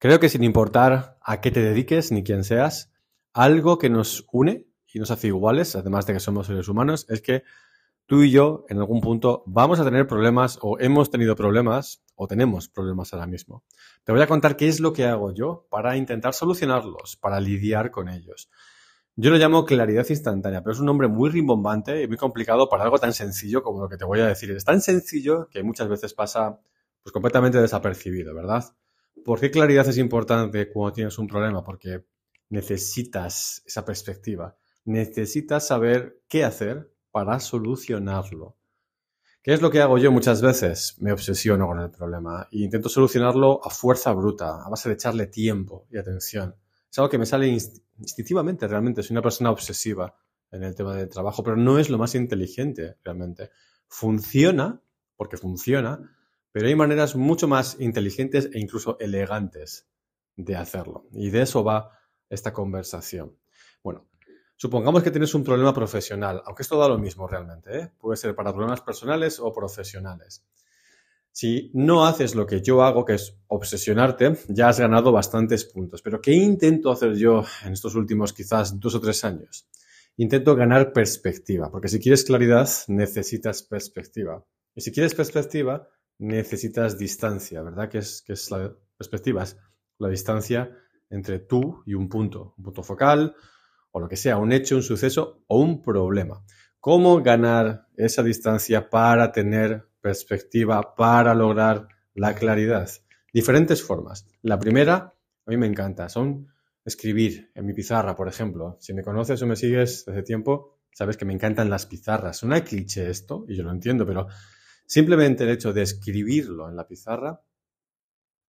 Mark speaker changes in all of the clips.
Speaker 1: Creo que sin importar a qué te dediques ni quién seas, algo que nos une y nos hace iguales, además de que somos seres humanos, es que tú y yo en algún punto vamos a tener problemas o hemos tenido problemas o tenemos problemas ahora mismo. Te voy a contar qué es lo que hago yo para intentar solucionarlos, para lidiar con ellos. Yo lo llamo claridad instantánea, pero es un nombre muy rimbombante y muy complicado para algo tan sencillo como lo que te voy a decir. Es tan sencillo que muchas veces pasa pues completamente desapercibido, ¿verdad? ¿Por qué claridad es importante cuando tienes un problema? Porque necesitas esa perspectiva. Necesitas saber qué hacer para solucionarlo. ¿Qué es lo que hago yo muchas veces? Me obsesiono con el problema e intento solucionarlo a fuerza bruta, a base de echarle tiempo y atención. Es algo que me sale instintivamente realmente. Soy una persona obsesiva en el tema del trabajo, pero no es lo más inteligente realmente. Funciona, porque funciona, pero hay maneras mucho más inteligentes e incluso elegantes de hacerlo. Y de eso va esta conversación. Bueno, supongamos que tienes un problema profesional, aunque esto da lo mismo realmente. ¿eh? Puede ser para problemas personales o profesionales. Si no haces lo que yo hago, que es obsesionarte, ya has ganado bastantes puntos. Pero ¿qué intento hacer yo en estos últimos quizás dos o tres años? Intento ganar perspectiva, porque si quieres claridad, necesitas perspectiva. Y si quieres perspectiva, necesitas distancia, ¿verdad? ¿Qué es, que es la perspectiva? Es la distancia entre tú y un punto, un punto focal o lo que sea, un hecho, un suceso o un problema. ¿Cómo ganar esa distancia para tener perspectiva, para lograr la claridad? Diferentes formas. La primera, a mí me encanta, son escribir en mi pizarra, por ejemplo. Si me conoces o me sigues desde tiempo, sabes que me encantan las pizarras. Suena cliché esto, y yo lo entiendo, pero Simplemente el hecho de escribirlo en la pizarra,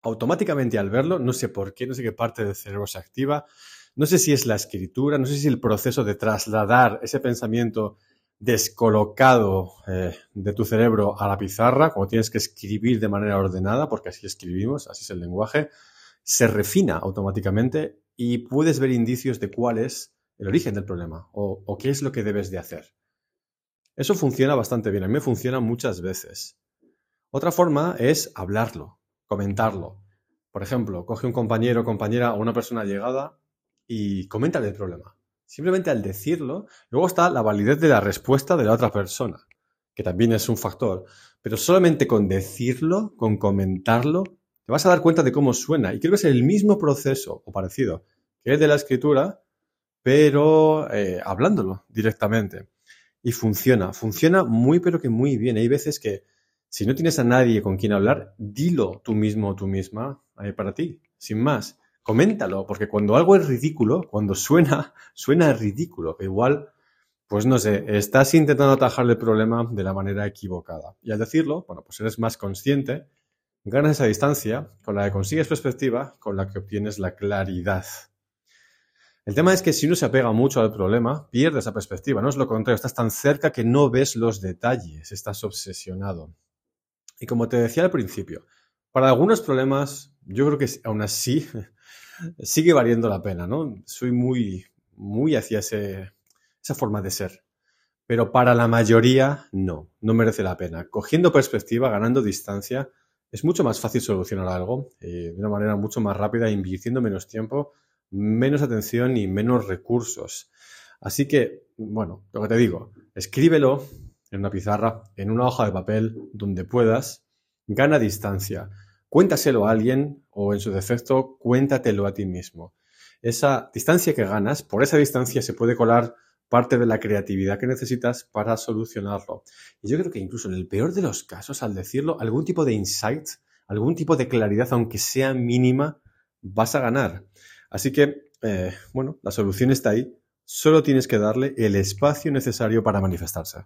Speaker 1: automáticamente al verlo, no sé por qué, no sé qué parte del cerebro se activa, no sé si es la escritura, no sé si el proceso de trasladar ese pensamiento descolocado eh, de tu cerebro a la pizarra, como tienes que escribir de manera ordenada, porque así escribimos, así es el lenguaje, se refina automáticamente y puedes ver indicios de cuál es el origen del problema o qué es lo que debes de hacer. Eso funciona bastante bien, a mí me funciona muchas veces. Otra forma es hablarlo, comentarlo. Por ejemplo, coge un compañero, compañera o una persona llegada y coméntale el problema. Simplemente al decirlo, luego está la validez de la respuesta de la otra persona, que también es un factor. Pero solamente con decirlo, con comentarlo, te vas a dar cuenta de cómo suena. Y creo que es el mismo proceso o parecido que el de la escritura, pero eh, hablándolo directamente. Y funciona, funciona muy pero que muy bien. Hay veces que si no tienes a nadie con quien hablar, dilo tú mismo o tú misma ahí para ti, sin más. Coméntalo, porque cuando algo es ridículo, cuando suena, suena ridículo, que igual, pues no sé, estás intentando atajar el problema de la manera equivocada. Y al decirlo, bueno, pues eres más consciente, ganas esa distancia, con la que consigues perspectiva, con la que obtienes la claridad. El tema es que si uno se apega mucho al problema, pierde esa perspectiva. No es lo contrario, estás tan cerca que no ves los detalles, estás obsesionado. Y como te decía al principio, para algunos problemas, yo creo que aún así sigue valiendo la pena, ¿no? Soy muy, muy hacia esa forma de ser. Pero para la mayoría, no, no merece la pena. Cogiendo perspectiva, ganando distancia, es mucho más fácil solucionar algo eh, de una manera mucho más rápida, invirtiendo menos tiempo menos atención y menos recursos. Así que, bueno, lo que te digo, escríbelo en una pizarra, en una hoja de papel, donde puedas, gana distancia. Cuéntaselo a alguien o en su defecto, cuéntatelo a ti mismo. Esa distancia que ganas, por esa distancia se puede colar parte de la creatividad que necesitas para solucionarlo. Y yo creo que incluso en el peor de los casos, al decirlo, algún tipo de insight, algún tipo de claridad, aunque sea mínima, vas a ganar. Así que, eh, bueno, la solución está ahí. Solo tienes que darle el espacio necesario para manifestarse.